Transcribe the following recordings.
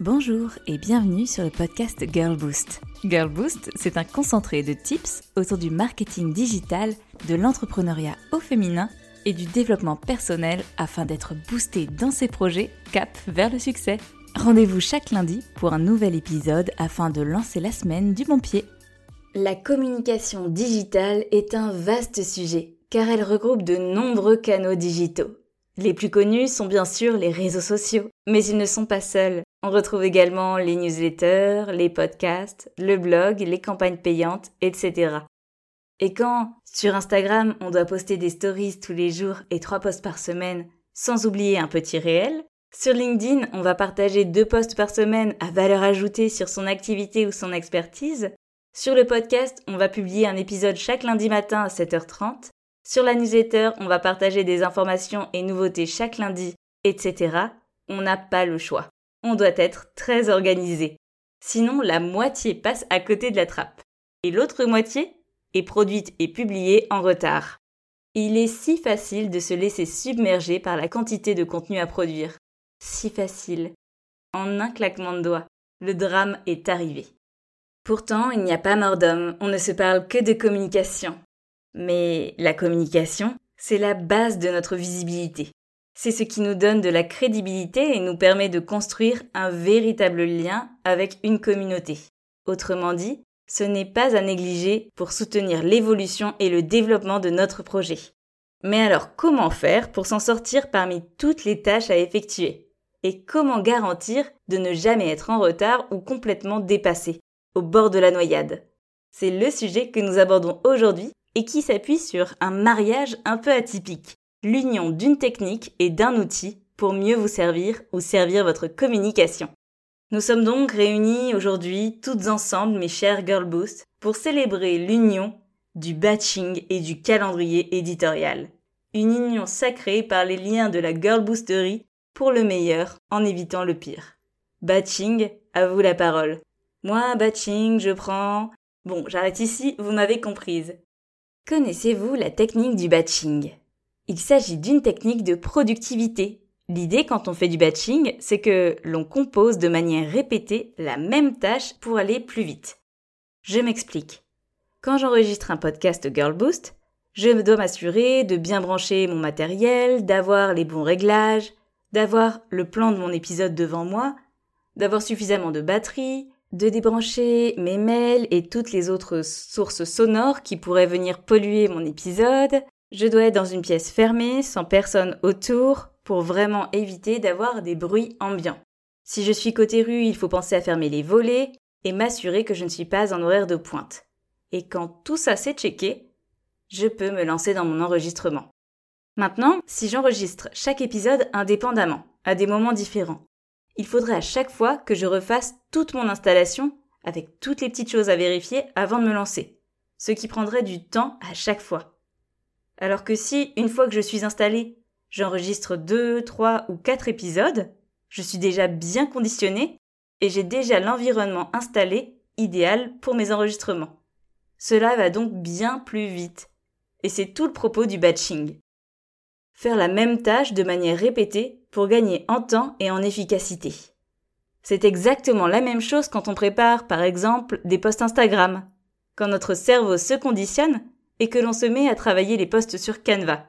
Bonjour et bienvenue sur le podcast Girl Boost. Girl Boost, c'est un concentré de tips autour du marketing digital, de l'entrepreneuriat au féminin et du développement personnel afin d'être boosté dans ses projets cap vers le succès. Rendez-vous chaque lundi pour un nouvel épisode afin de lancer la semaine du bon pied. La communication digitale est un vaste sujet car elle regroupe de nombreux canaux digitaux. Les plus connus sont bien sûr les réseaux sociaux, mais ils ne sont pas seuls. On retrouve également les newsletters, les podcasts, le blog, les campagnes payantes, etc. Et quand, sur Instagram, on doit poster des stories tous les jours et trois posts par semaine, sans oublier un petit réel, sur LinkedIn, on va partager deux posts par semaine à valeur ajoutée sur son activité ou son expertise. Sur le podcast, on va publier un épisode chaque lundi matin à 7h30. Sur la newsletter, on va partager des informations et nouveautés chaque lundi, etc. On n'a pas le choix. On doit être très organisé. Sinon, la moitié passe à côté de la trappe. Et l'autre moitié est produite et publiée en retard. Il est si facile de se laisser submerger par la quantité de contenu à produire. Si facile. En un claquement de doigts, le drame est arrivé. Pourtant, il n'y a pas mort d'homme, on ne se parle que de communication. Mais la communication, c'est la base de notre visibilité. C'est ce qui nous donne de la crédibilité et nous permet de construire un véritable lien avec une communauté. Autrement dit, ce n'est pas à négliger pour soutenir l'évolution et le développement de notre projet. Mais alors comment faire pour s'en sortir parmi toutes les tâches à effectuer? Et comment garantir de ne jamais être en retard ou complètement dépassé, au bord de la noyade? C'est le sujet que nous abordons aujourd'hui et qui s'appuie sur un mariage un peu atypique, l'union d'une technique et d'un outil pour mieux vous servir ou servir votre communication. Nous sommes donc réunis aujourd'hui toutes ensemble, mes chers Girl Boost, pour célébrer l'union du batching et du calendrier éditorial. Une union sacrée par les liens de la Girl Boosterie pour le meilleur en évitant le pire. Batching, à vous la parole. Moi, batching, je prends. Bon, j'arrête ici, vous m'avez comprise. Connaissez-vous la technique du batching? Il s'agit d'une technique de productivité. L'idée quand on fait du batching, c'est que l'on compose de manière répétée la même tâche pour aller plus vite. Je m'explique. Quand j'enregistre un podcast Girl Boost, je dois m'assurer de bien brancher mon matériel, d'avoir les bons réglages, d'avoir le plan de mon épisode devant moi, d'avoir suffisamment de batterie, de débrancher mes mails et toutes les autres sources sonores qui pourraient venir polluer mon épisode. Je dois être dans une pièce fermée, sans personne autour, pour vraiment éviter d'avoir des bruits ambiants. Si je suis côté rue, il faut penser à fermer les volets et m'assurer que je ne suis pas en horaire de pointe. Et quand tout ça s'est checké, je peux me lancer dans mon enregistrement. Maintenant, si j'enregistre chaque épisode indépendamment, à des moments différents, il faudrait à chaque fois que je refasse toute mon installation avec toutes les petites choses à vérifier avant de me lancer, ce qui prendrait du temps à chaque fois. Alors que si, une fois que je suis installée, j'enregistre deux, trois ou quatre épisodes, je suis déjà bien conditionnée et j'ai déjà l'environnement installé idéal pour mes enregistrements. Cela va donc bien plus vite. Et c'est tout le propos du batching. Faire la même tâche de manière répétée pour gagner en temps et en efficacité. C'est exactement la même chose quand on prépare, par exemple, des posts Instagram. Quand notre cerveau se conditionne et que l'on se met à travailler les posts sur Canva.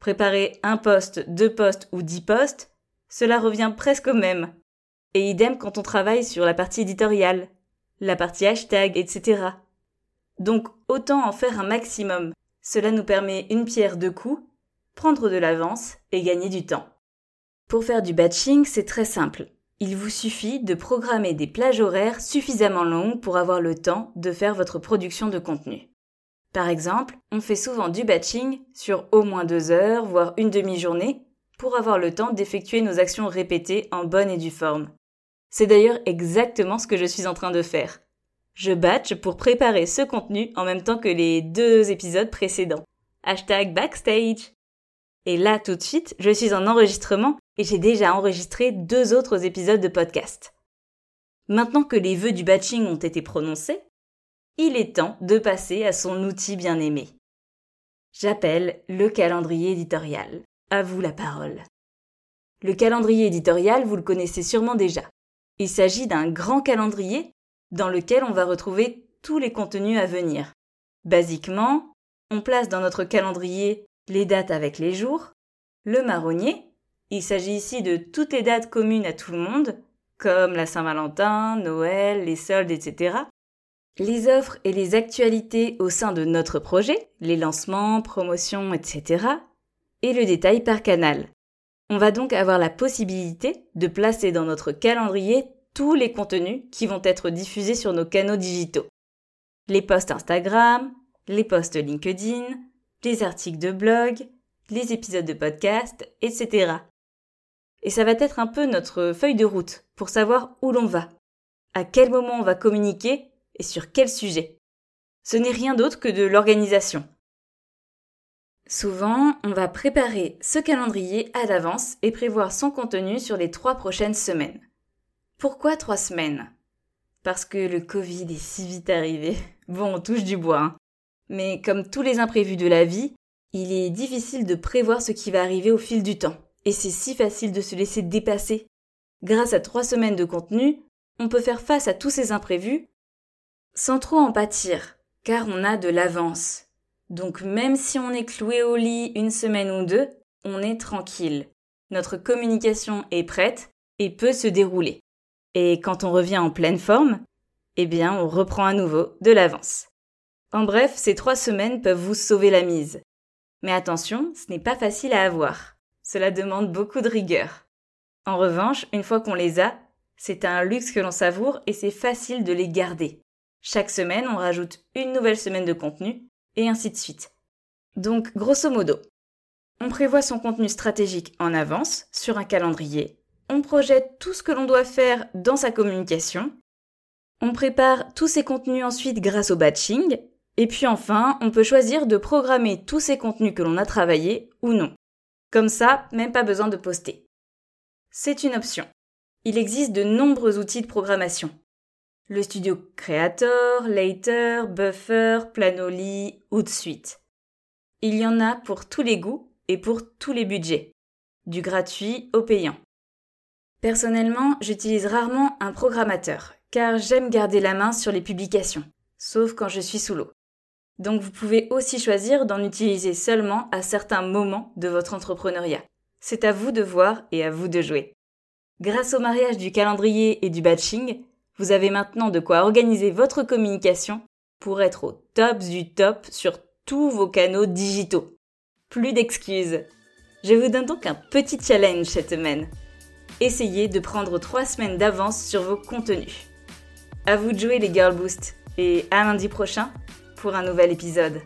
Préparer un post, deux posts ou dix posts, cela revient presque au même. Et idem quand on travaille sur la partie éditoriale, la partie hashtag, etc. Donc autant en faire un maximum. Cela nous permet une pierre deux coups, prendre de l'avance et gagner du temps. Pour faire du batching, c'est très simple. Il vous suffit de programmer des plages horaires suffisamment longues pour avoir le temps de faire votre production de contenu. Par exemple, on fait souvent du batching sur au moins deux heures, voire une demi-journée, pour avoir le temps d'effectuer nos actions répétées en bonne et due forme. C'est d'ailleurs exactement ce que je suis en train de faire. Je batch pour préparer ce contenu en même temps que les deux épisodes précédents. Hashtag backstage. Et là, tout de suite, je suis en enregistrement et j'ai déjà enregistré deux autres épisodes de podcast. Maintenant que les vœux du batching ont été prononcés, il est temps de passer à son outil bien aimé. J'appelle le calendrier éditorial. À vous la parole. Le calendrier éditorial, vous le connaissez sûrement déjà. Il s'agit d'un grand calendrier dans lequel on va retrouver tous les contenus à venir. Basiquement, on place dans notre calendrier les dates avec les jours, le marronnier, il s'agit ici de toutes les dates communes à tout le monde, comme la Saint-Valentin, Noël, les soldes, etc. Les offres et les actualités au sein de notre projet, les lancements, promotions, etc. Et le détail par canal. On va donc avoir la possibilité de placer dans notre calendrier tous les contenus qui vont être diffusés sur nos canaux digitaux. Les posts Instagram, les posts LinkedIn, les articles de blog, les épisodes de podcast, etc. Et ça va être un peu notre feuille de route pour savoir où l'on va, à quel moment on va communiquer et sur quel sujet. Ce n'est rien d'autre que de l'organisation. Souvent, on va préparer ce calendrier à l'avance et prévoir son contenu sur les trois prochaines semaines. Pourquoi trois semaines? Parce que le Covid est si vite arrivé. Bon, on touche du bois. Hein. Mais comme tous les imprévus de la vie, il est difficile de prévoir ce qui va arriver au fil du temps. Et c'est si facile de se laisser dépasser. Grâce à trois semaines de contenu, on peut faire face à tous ces imprévus sans trop en pâtir, car on a de l'avance. Donc même si on est cloué au lit une semaine ou deux, on est tranquille. Notre communication est prête et peut se dérouler. Et quand on revient en pleine forme, eh bien on reprend à nouveau de l'avance. En bref, ces trois semaines peuvent vous sauver la mise. Mais attention, ce n'est pas facile à avoir. Cela demande beaucoup de rigueur. En revanche, une fois qu'on les a, c'est un luxe que l'on savoure et c'est facile de les garder. Chaque semaine, on rajoute une nouvelle semaine de contenu et ainsi de suite. Donc, grosso modo, on prévoit son contenu stratégique en avance sur un calendrier, on projette tout ce que l'on doit faire dans sa communication, on prépare tous ses contenus ensuite grâce au batching et puis enfin, on peut choisir de programmer tous ces contenus que l'on a travaillés ou non. Comme ça, même pas besoin de poster. C'est une option. Il existe de nombreux outils de programmation. Le studio Creator, Later, Buffer, Planoly ou de suite. Il y en a pour tous les goûts et pour tous les budgets. Du gratuit au payant. Personnellement, j'utilise rarement un programmateur, car j'aime garder la main sur les publications, sauf quand je suis sous l'eau. Donc vous pouvez aussi choisir d'en utiliser seulement à certains moments de votre entrepreneuriat. C'est à vous de voir et à vous de jouer. Grâce au mariage du calendrier et du batching, vous avez maintenant de quoi organiser votre communication pour être au top du top sur tous vos canaux digitaux. Plus d'excuses. Je vous donne donc un petit challenge cette semaine. Essayez de prendre trois semaines d'avance sur vos contenus. À vous de jouer les Girl Boost et à lundi prochain pour un nouvel épisode.